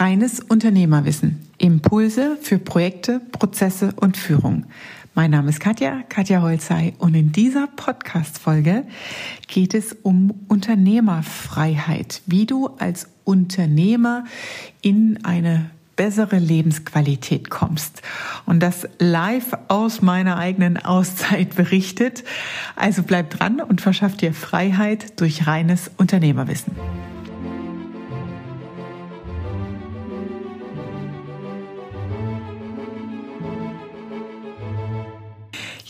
Reines Unternehmerwissen. Impulse für Projekte, Prozesse und Führung. Mein Name ist Katja, Katja Holzei und in dieser Podcast-Folge geht es um Unternehmerfreiheit, wie du als Unternehmer in eine bessere Lebensqualität kommst. Und das live aus meiner eigenen Auszeit berichtet. Also bleib dran und verschaff dir Freiheit durch reines Unternehmerwissen.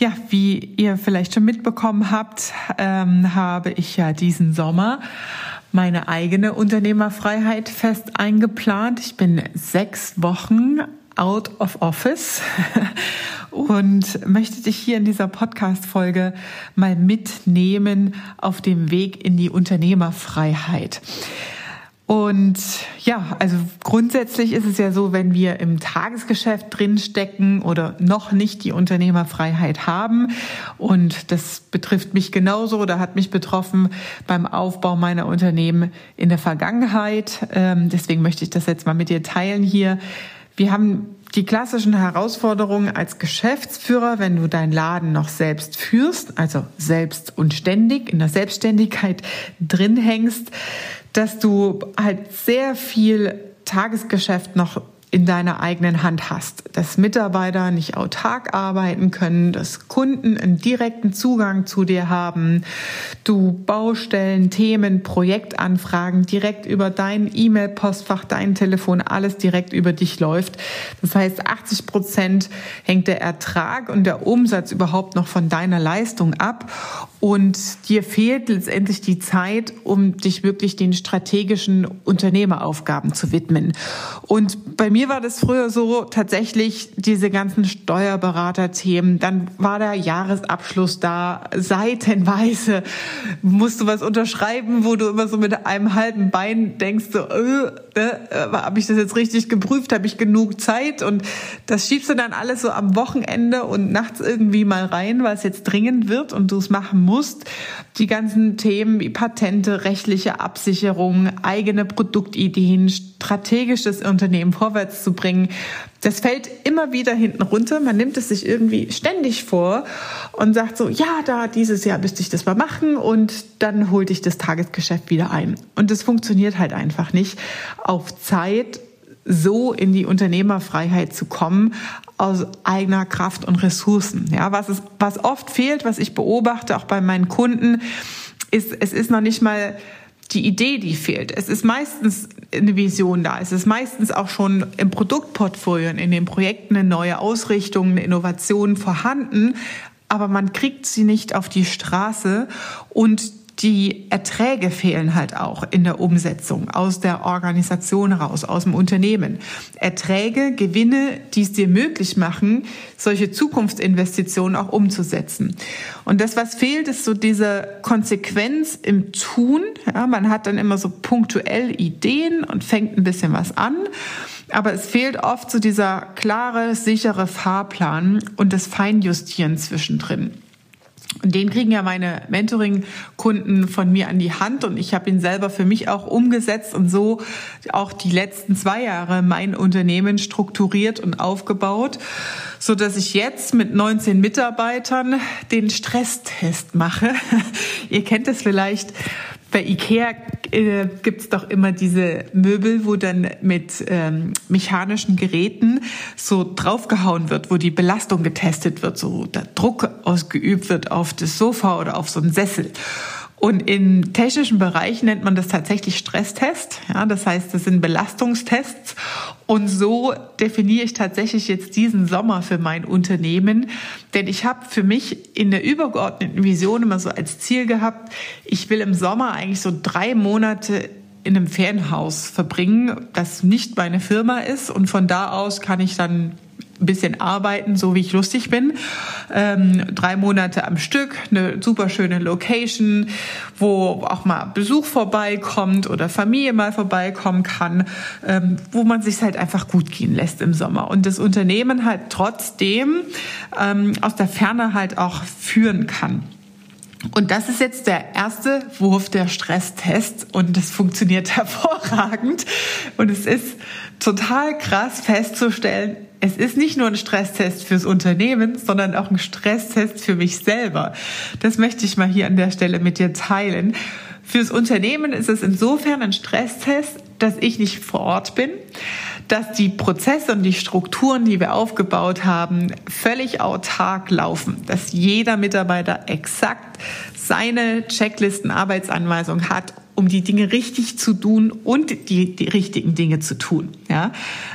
Ja, wie ihr vielleicht schon mitbekommen habt, ähm, habe ich ja diesen Sommer meine eigene Unternehmerfreiheit fest eingeplant. Ich bin sechs Wochen out of office und möchte dich hier in dieser Podcast-Folge mal mitnehmen auf dem Weg in die Unternehmerfreiheit. Und ja, also grundsätzlich ist es ja so, wenn wir im Tagesgeschäft drinstecken oder noch nicht die Unternehmerfreiheit haben, und das betrifft mich genauso oder hat mich betroffen beim Aufbau meiner Unternehmen in der Vergangenheit. Ähm, deswegen möchte ich das jetzt mal mit dir teilen hier. Wir haben die klassischen Herausforderungen als Geschäftsführer, wenn du deinen Laden noch selbst führst, also selbst und ständig in der Selbstständigkeit drin hängst, dass du halt sehr viel Tagesgeschäft noch in deiner eigenen Hand hast, dass Mitarbeiter nicht autark arbeiten können, dass Kunden einen direkten Zugang zu dir haben, du Baustellen, Themen, Projektanfragen direkt über dein E-Mail-Postfach, dein Telefon, alles direkt über dich läuft. Das heißt, 80 Prozent hängt der Ertrag und der Umsatz überhaupt noch von deiner Leistung ab und dir fehlt letztendlich die Zeit, um dich wirklich den strategischen Unternehmeraufgaben zu widmen. Und bei mir mir war das früher so tatsächlich diese ganzen Steuerberater-Themen. Dann war der Jahresabschluss da, seitenweise musst du was unterschreiben, wo du immer so mit einem halben Bein denkst, so, äh, äh, habe ich das jetzt richtig geprüft, habe ich genug Zeit? Und das schiebst du dann alles so am Wochenende und nachts irgendwie mal rein, weil es jetzt dringend wird und du es machen musst. Die ganzen Themen wie Patente, rechtliche Absicherung, eigene Produktideen, strategisch das Unternehmen vorwärts zu bringen. Das fällt immer wieder hinten runter. Man nimmt es sich irgendwie ständig vor und sagt so, ja, da dieses Jahr müsste ich das mal machen und dann holt ich das Tagesgeschäft wieder ein. Und das funktioniert halt einfach nicht. Auf Zeit so in die Unternehmerfreiheit zu kommen aus eigener Kraft und Ressourcen. Ja, was es, was oft fehlt, was ich beobachte, auch bei meinen Kunden, ist, es ist noch nicht mal die Idee, die fehlt. Es ist meistens eine Vision da. Es ist meistens auch schon im Produktportfolio, in den Projekten eine neue Ausrichtung, eine Innovation vorhanden, aber man kriegt sie nicht auf die Straße und die Erträge fehlen halt auch in der Umsetzung aus der Organisation heraus, aus dem Unternehmen. Erträge, Gewinne, die es dir möglich machen, solche Zukunftsinvestitionen auch umzusetzen. Und das, was fehlt, ist so diese Konsequenz im Tun. Ja, man hat dann immer so punktuell Ideen und fängt ein bisschen was an. Aber es fehlt oft so dieser klare, sichere Fahrplan und das Feinjustieren zwischendrin. Den kriegen ja meine Mentoring-Kunden von mir an die Hand und ich habe ihn selber für mich auch umgesetzt und so auch die letzten zwei Jahre mein Unternehmen strukturiert und aufgebaut, so dass ich jetzt mit 19 Mitarbeitern den Stresstest mache. Ihr kennt es vielleicht bei Ikea äh, gibt's doch immer diese Möbel, wo dann mit ähm, mechanischen Geräten so draufgehauen wird, wo die Belastung getestet wird, so der Druck ausgeübt wird auf das Sofa oder auf so einen Sessel. Und im technischen Bereich nennt man das tatsächlich Stresstest. Ja, das heißt, das sind Belastungstests. Und so definiere ich tatsächlich jetzt diesen Sommer für mein Unternehmen. Denn ich habe für mich in der übergeordneten Vision immer so als Ziel gehabt, ich will im Sommer eigentlich so drei Monate in einem Ferienhaus verbringen, das nicht meine Firma ist. Und von da aus kann ich dann ein bisschen arbeiten, so wie ich lustig bin. Ähm, drei Monate am Stück, eine super schöne Location, wo auch mal Besuch vorbeikommt oder Familie mal vorbeikommen kann, ähm, wo man sich halt einfach gut gehen lässt im Sommer und das Unternehmen halt trotzdem ähm, aus der Ferne halt auch führen kann. Und das ist jetzt der erste Wurf der Stresstest und das funktioniert hervorragend. Und es ist total krass festzustellen, es ist nicht nur ein Stresstest fürs Unternehmen, sondern auch ein Stresstest für mich selber. Das möchte ich mal hier an der Stelle mit dir teilen. Fürs Unternehmen ist es insofern ein Stresstest, dass ich nicht vor Ort bin, dass die Prozesse und die Strukturen, die wir aufgebaut haben, völlig autark laufen, dass jeder Mitarbeiter exakt seine Checklisten, Arbeitsanweisung hat um die Dinge richtig zu tun und die, die richtigen Dinge zu tun, ja,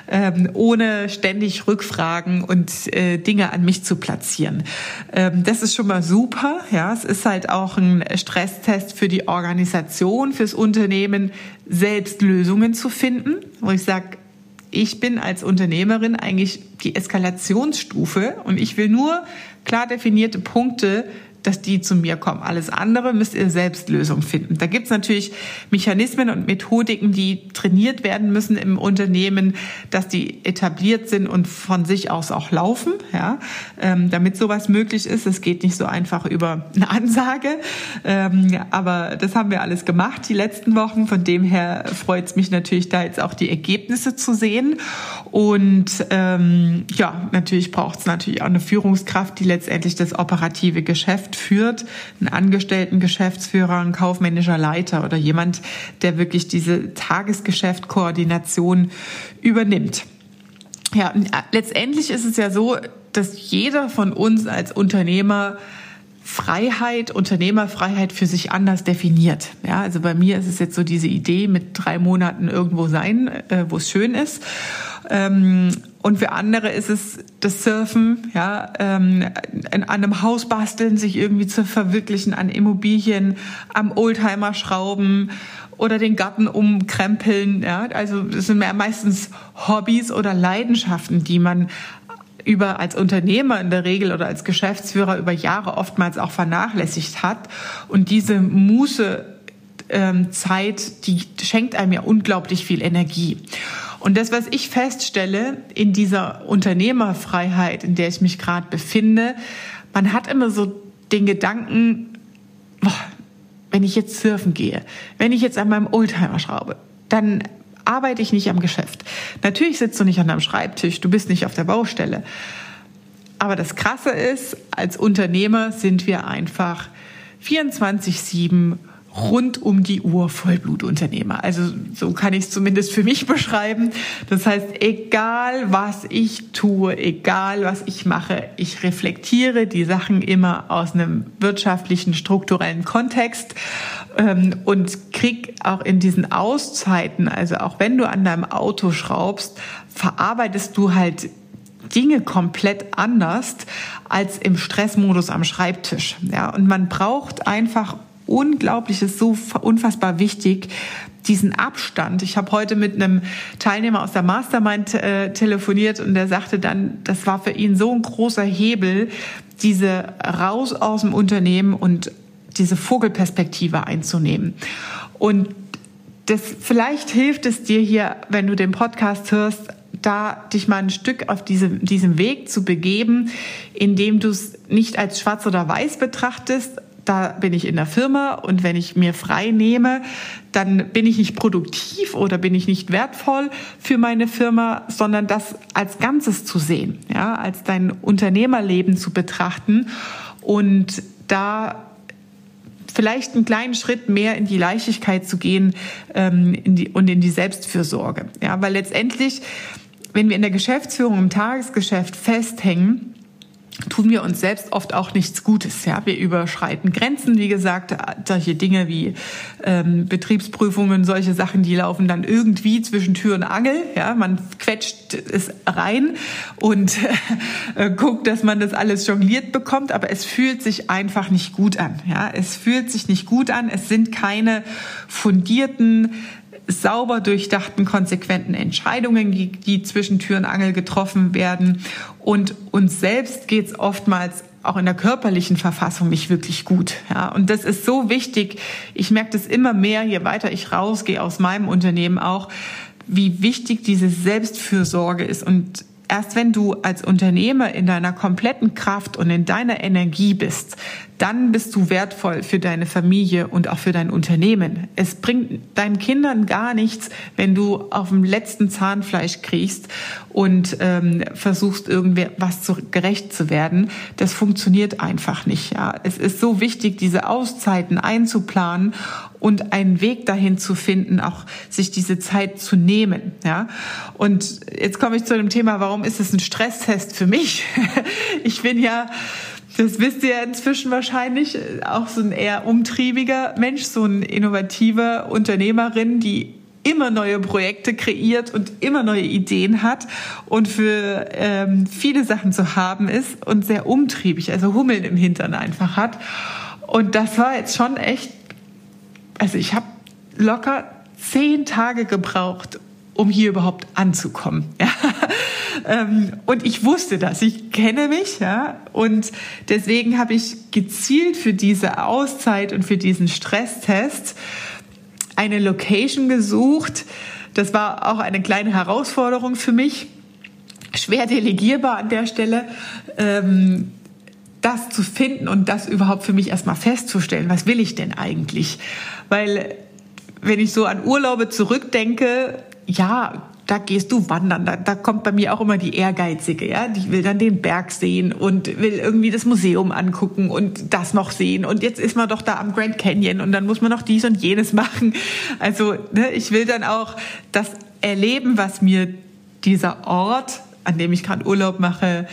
ähm, ohne ständig Rückfragen und äh, Dinge an mich zu platzieren. Ähm, das ist schon mal super, ja. Es ist halt auch ein Stresstest für die Organisation, fürs Unternehmen, selbst Lösungen zu finden, wo ich sage, ich bin als Unternehmerin eigentlich die Eskalationsstufe und ich will nur klar definierte Punkte dass die zu mir kommen. Alles andere müsst ihr selbst Lösung finden. Da gibt's natürlich Mechanismen und Methodiken, die trainiert werden müssen im Unternehmen, dass die etabliert sind und von sich aus auch laufen, ja, ähm, damit sowas möglich ist. Es geht nicht so einfach über eine Ansage, ähm, aber das haben wir alles gemacht die letzten Wochen. Von dem her freut es mich natürlich, da jetzt auch die Ergebnisse zu sehen. Und ähm, ja, natürlich braucht es natürlich auch eine Führungskraft, die letztendlich das operative Geschäft führt, ein Angestellten Geschäftsführer, ein kaufmännischer Leiter oder jemand, der wirklich diese Tagesgeschäftkoordination übernimmt. Ja, letztendlich ist es ja so, dass jeder von uns als Unternehmer Freiheit, Unternehmerfreiheit für sich anders definiert. Ja, also bei mir ist es jetzt so diese Idee mit drei Monaten irgendwo sein, äh, wo es schön ist. Ähm, und für andere ist es das Surfen, ja, ähm, an einem Haus basteln, sich irgendwie zu verwirklichen, an Immobilien, am Oldtimer schrauben oder den Garten umkrempeln. Ja, also das sind meistens Hobbys oder Leidenschaften, die man über als Unternehmer in der Regel oder als Geschäftsführer über Jahre oftmals auch vernachlässigt hat. Und diese Muße ähm, Zeit, die schenkt einem ja unglaublich viel Energie. Und das, was ich feststelle in dieser Unternehmerfreiheit, in der ich mich gerade befinde, man hat immer so den Gedanken, boah, wenn ich jetzt surfen gehe, wenn ich jetzt an meinem Oldtimer schraube, dann arbeite ich nicht am Geschäft. Natürlich sitzt du nicht an deinem Schreibtisch, du bist nicht auf der Baustelle. Aber das Krasse ist, als Unternehmer sind wir einfach 24-7 rund um die Uhr Vollblutunternehmer. Also so kann ich es zumindest für mich beschreiben. Das heißt, egal was ich tue, egal was ich mache, ich reflektiere die Sachen immer aus einem wirtschaftlichen, strukturellen Kontext ähm, und krieg auch in diesen Auszeiten, also auch wenn du an deinem Auto schraubst, verarbeitest du halt Dinge komplett anders als im Stressmodus am Schreibtisch. Ja, und man braucht einfach unglaublich, ist so unfassbar wichtig, diesen Abstand. Ich habe heute mit einem Teilnehmer aus der Mastermind äh, telefoniert und der sagte dann, das war für ihn so ein großer Hebel, diese raus aus dem Unternehmen und diese Vogelperspektive einzunehmen. Und das vielleicht hilft es dir hier, wenn du den Podcast hörst, da dich mal ein Stück auf diesem, diesem Weg zu begeben, indem du es nicht als schwarz oder weiß betrachtest, da bin ich in der Firma und wenn ich mir frei nehme, dann bin ich nicht produktiv oder bin ich nicht wertvoll für meine Firma, sondern das als Ganzes zu sehen, ja, als dein Unternehmerleben zu betrachten und da vielleicht einen kleinen Schritt mehr in die Leichtigkeit zu gehen ähm, in die, und in die Selbstfürsorge. Ja, weil letztendlich, wenn wir in der Geschäftsführung im Tagesgeschäft festhängen, tun wir uns selbst oft auch nichts Gutes. Ja, wir überschreiten Grenzen, wie gesagt, solche Dinge wie ähm, Betriebsprüfungen, solche Sachen, die laufen dann irgendwie zwischen Tür und Angel. Ja, man quetscht es rein und äh, guckt, dass man das alles jongliert bekommt, aber es fühlt sich einfach nicht gut an. Ja, es fühlt sich nicht gut an. Es sind keine fundierten sauber durchdachten, konsequenten Entscheidungen, die, die zwischen Tür und Angel getroffen werden. Und uns selbst geht es oftmals auch in der körperlichen Verfassung nicht wirklich gut. Ja, und das ist so wichtig. Ich merke das immer mehr, je weiter ich rausgehe aus meinem Unternehmen auch, wie wichtig diese Selbstfürsorge ist und Erst wenn du als Unternehmer in deiner kompletten Kraft und in deiner Energie bist, dann bist du wertvoll für deine Familie und auch für dein Unternehmen. Es bringt deinen Kindern gar nichts, wenn du auf dem letzten Zahnfleisch kriegst und ähm, versuchst irgendwie was zu, gerecht zu werden. Das funktioniert einfach nicht. Ja, es ist so wichtig, diese Auszeiten einzuplanen und einen Weg dahin zu finden, auch sich diese Zeit zu nehmen. Ja, und jetzt komme ich zu dem Thema, warum ist es ein Stresstest für mich? ich bin ja das wisst ihr inzwischen wahrscheinlich, auch so ein eher umtriebiger Mensch, so ein innovativer Unternehmerin, die immer neue Projekte kreiert und immer neue Ideen hat und für ähm, viele Sachen zu haben ist und sehr umtriebig, also Hummeln im Hintern einfach hat. Und das war jetzt schon echt, also ich habe locker zehn Tage gebraucht, um hier überhaupt anzukommen. Ja. Ähm, und ich wusste das, ich kenne mich, ja, und deswegen habe ich gezielt für diese Auszeit und für diesen Stresstest eine Location gesucht. Das war auch eine kleine Herausforderung für mich, schwer delegierbar an der Stelle. Ähm, das zu finden und das überhaupt für mich erstmal festzustellen, was will ich denn eigentlich? Weil wenn ich so an Urlaube zurückdenke, ja, da gehst du wandern. Da, da kommt bei mir auch immer die Ehrgeizige, ja. Die will dann den Berg sehen und will irgendwie das Museum angucken und das noch sehen. Und jetzt ist man doch da am Grand Canyon und dann muss man noch dies und jenes machen. Also, ne, ich will dann auch das erleben, was mir dieser Ort, an dem ich gerade Urlaub mache,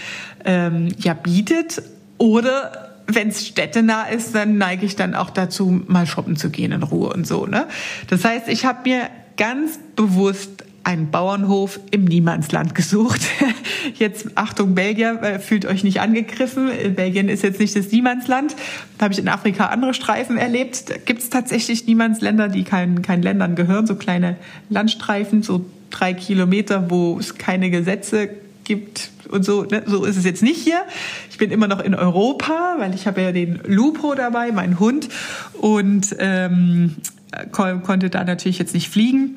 ähm, ja bietet. Oder wenn es städtenah ist, dann neige ich dann auch dazu, mal shoppen zu gehen in Ruhe und so. Ne? Das heißt, ich habe mir ganz bewusst einen Bauernhof im Niemandsland gesucht. Jetzt Achtung Belgier, äh, fühlt euch nicht angegriffen. Belgien ist jetzt nicht das Niemandsland. Da habe ich in Afrika andere Streifen erlebt. Da gibt es tatsächlich Niemandsländer, die keinen kein Ländern gehören, so kleine Landstreifen, so drei Kilometer, wo es keine Gesetze gibt und so. Ne? So ist es jetzt nicht hier. Ich bin immer noch in Europa, weil ich habe ja den Lupo dabei, mein Hund, und ähm, konnte da natürlich jetzt nicht fliegen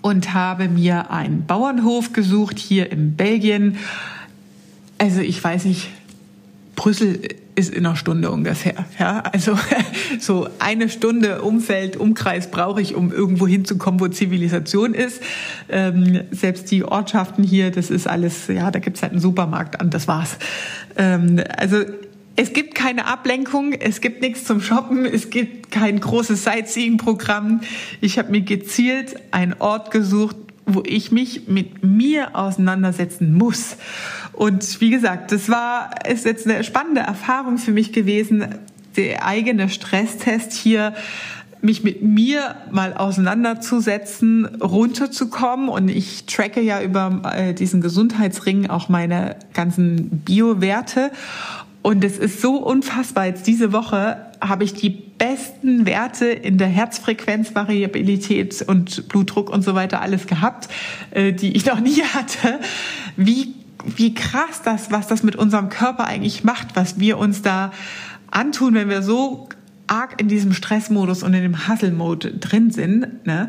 und habe mir einen Bauernhof gesucht hier in Belgien. Also ich weiß nicht, Brüssel ist in einer Stunde ungefähr. Ja, also so eine Stunde Umfeld, Umkreis brauche ich, um irgendwo hinzukommen, wo Zivilisation ist. Ähm, selbst die Ortschaften hier, das ist alles, ja, da gibt's halt einen Supermarkt an, das war's. Ähm, also es gibt keine Ablenkung, es gibt nichts zum Shoppen, es gibt kein großes Sightseeing-Programm. Ich habe mir gezielt einen Ort gesucht, wo ich mich mit mir auseinandersetzen muss. Und wie gesagt, das war ist jetzt eine spannende Erfahrung für mich gewesen, der eigene Stresstest hier mich mit mir mal auseinanderzusetzen, runterzukommen. Und ich tracke ja über äh, diesen Gesundheitsring auch meine ganzen Biowerte. Und es ist so unfassbar. Jetzt diese Woche habe ich die besten Werte in der Herzfrequenzvariabilität und Blutdruck und so weiter alles gehabt, äh, die ich noch nie hatte. Wie, wie krass das, was das mit unserem Körper eigentlich macht, was wir uns da antun, wenn wir so arg in diesem Stressmodus und in dem Hustle-Mode drin sind. Ne?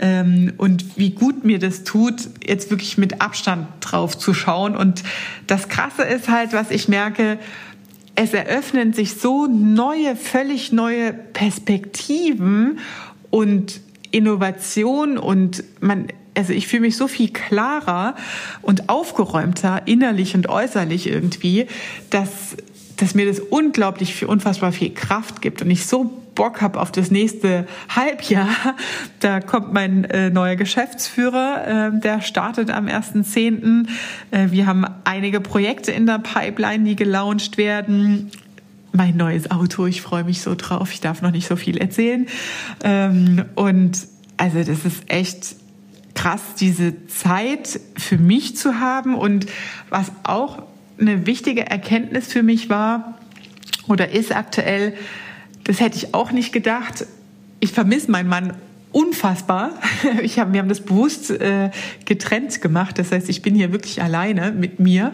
Ähm, und wie gut mir das tut, jetzt wirklich mit Abstand drauf zu schauen. Und das Krasse ist halt, was ich merke, es eröffnen sich so neue, völlig neue Perspektiven und Innovation und man, also ich fühle mich so viel klarer und aufgeräumter innerlich und äußerlich irgendwie, dass dass mir das unglaublich viel, unfassbar viel Kraft gibt und ich so Bock habe auf das nächste Halbjahr. Da kommt mein äh, neuer Geschäftsführer, äh, der startet am 1.10. Äh, wir haben einige Projekte in der Pipeline, die gelauncht werden. Mein neues Auto, ich freue mich so drauf. Ich darf noch nicht so viel erzählen. Ähm, und also das ist echt krass, diese Zeit für mich zu haben und was auch eine wichtige Erkenntnis für mich war oder ist aktuell, das hätte ich auch nicht gedacht. Ich vermisse meinen Mann unfassbar. Ich hab, wir haben das bewusst äh, getrennt gemacht. Das heißt, ich bin hier wirklich alleine mit mir.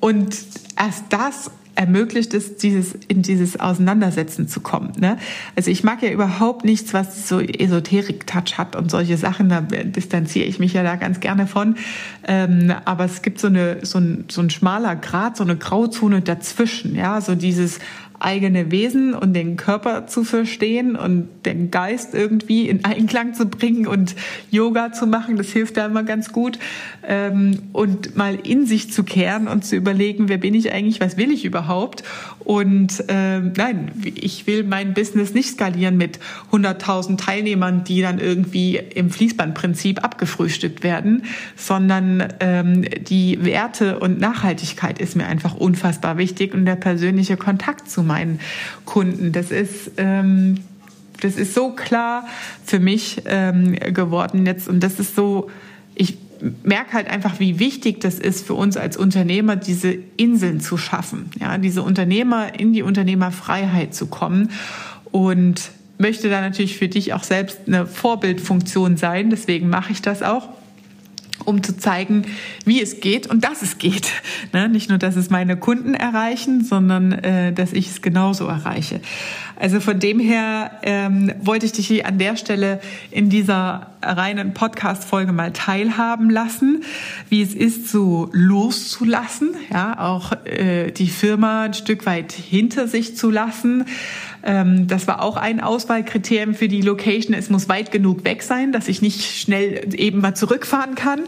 Und erst das ermöglicht es, dieses, in dieses Auseinandersetzen zu kommen. Ne? Also ich mag ja überhaupt nichts, was so Esoterik-Touch hat und solche Sachen, da distanziere ich mich ja da ganz gerne von. Ähm, aber es gibt so, eine, so, ein, so ein schmaler Grad, so eine Grauzone dazwischen, ja, so dieses eigene Wesen und den Körper zu verstehen und den Geist irgendwie in Einklang zu bringen und Yoga zu machen. Das hilft da immer ganz gut. Ähm, und mal in sich zu kehren und zu überlegen, wer bin ich eigentlich, was will ich überhaupt? Und ähm, nein, ich will mein Business nicht skalieren mit 100.000 Teilnehmern, die dann irgendwie im Fließbandprinzip abgefrühstückt werden, sondern ähm, die Werte und Nachhaltigkeit ist mir einfach unfassbar wichtig und der persönliche Kontakt zu meinen Kunden. Das ist ähm, das ist so klar für mich ähm, geworden jetzt und das ist so, ich merke halt einfach, wie wichtig das ist für uns als Unternehmer, diese Inseln zu schaffen, ja, diese Unternehmer in die Unternehmerfreiheit zu kommen und möchte da natürlich für dich auch selbst eine Vorbildfunktion sein. Deswegen mache ich das auch um zu zeigen, wie es geht und dass es geht. Ne? Nicht nur, dass es meine Kunden erreichen, sondern äh, dass ich es genauso erreiche. Also von dem her ähm, wollte ich dich hier an der Stelle in dieser reinen Podcast-Folge mal teilhaben lassen, wie es ist, so loszulassen, ja, auch äh, die Firma ein Stück weit hinter sich zu lassen. Ähm, das war auch ein Auswahlkriterium für die Location. Es muss weit genug weg sein, dass ich nicht schnell eben mal zurückfahren kann.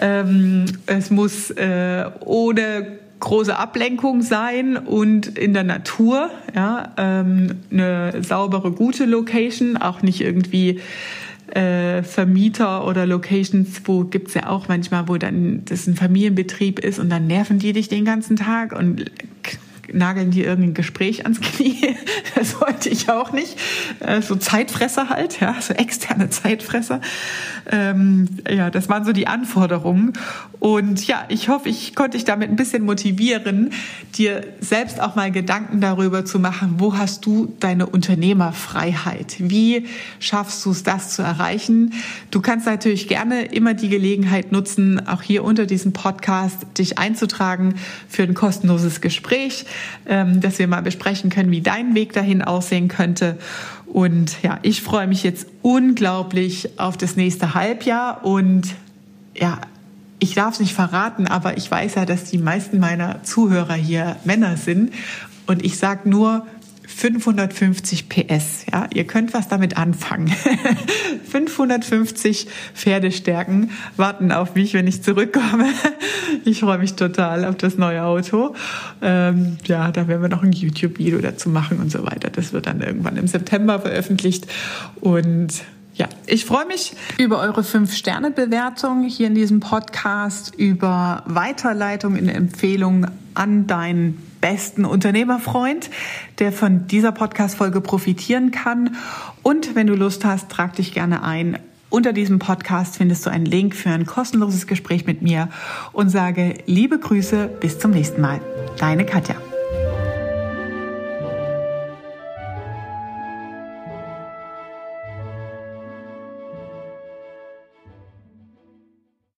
Ähm, es muss äh, ohne große Ablenkung sein und in der Natur, ja, ähm, eine saubere, gute Location, auch nicht irgendwie äh, Vermieter oder Locations, wo gibt's ja auch manchmal, wo dann das ein Familienbetrieb ist und dann nerven die dich den ganzen Tag und nageln die irgendein Gespräch ans Knie. Das wollte ich auch nicht. Äh, so Zeitfresser halt, ja, so externe Zeitfresser. Ähm, ja, das waren so die Anforderungen. Und ja, ich hoffe, ich konnte dich damit ein bisschen motivieren, dir selbst auch mal Gedanken darüber zu machen, wo hast du deine Unternehmerfreiheit? Wie schaffst du es, das zu erreichen? Du kannst natürlich gerne immer die Gelegenheit nutzen, auch hier unter diesem Podcast dich einzutragen für ein kostenloses Gespräch, dass wir mal besprechen können, wie dein Weg dahin aussehen könnte. Und ja, ich freue mich jetzt unglaublich auf das nächste Halbjahr und ja, ich darf es nicht verraten, aber ich weiß ja, dass die meisten meiner Zuhörer hier Männer sind. Und ich sage nur 550 PS. Ja, ihr könnt was damit anfangen. 550 Pferdestärken warten auf mich, wenn ich zurückkomme. Ich freue mich total auf das neue Auto. Ähm, ja, da werden wir noch ein YouTube-Video dazu machen und so weiter. Das wird dann irgendwann im September veröffentlicht. Und ja, ich freue mich über eure 5-Sterne-Bewertung hier in diesem Podcast, über Weiterleitung in Empfehlungen an deinen besten Unternehmerfreund, der von dieser Podcast-Folge profitieren kann. Und wenn du Lust hast, trag dich gerne ein. Unter diesem Podcast findest du einen Link für ein kostenloses Gespräch mit mir und sage liebe Grüße, bis zum nächsten Mal. Deine Katja.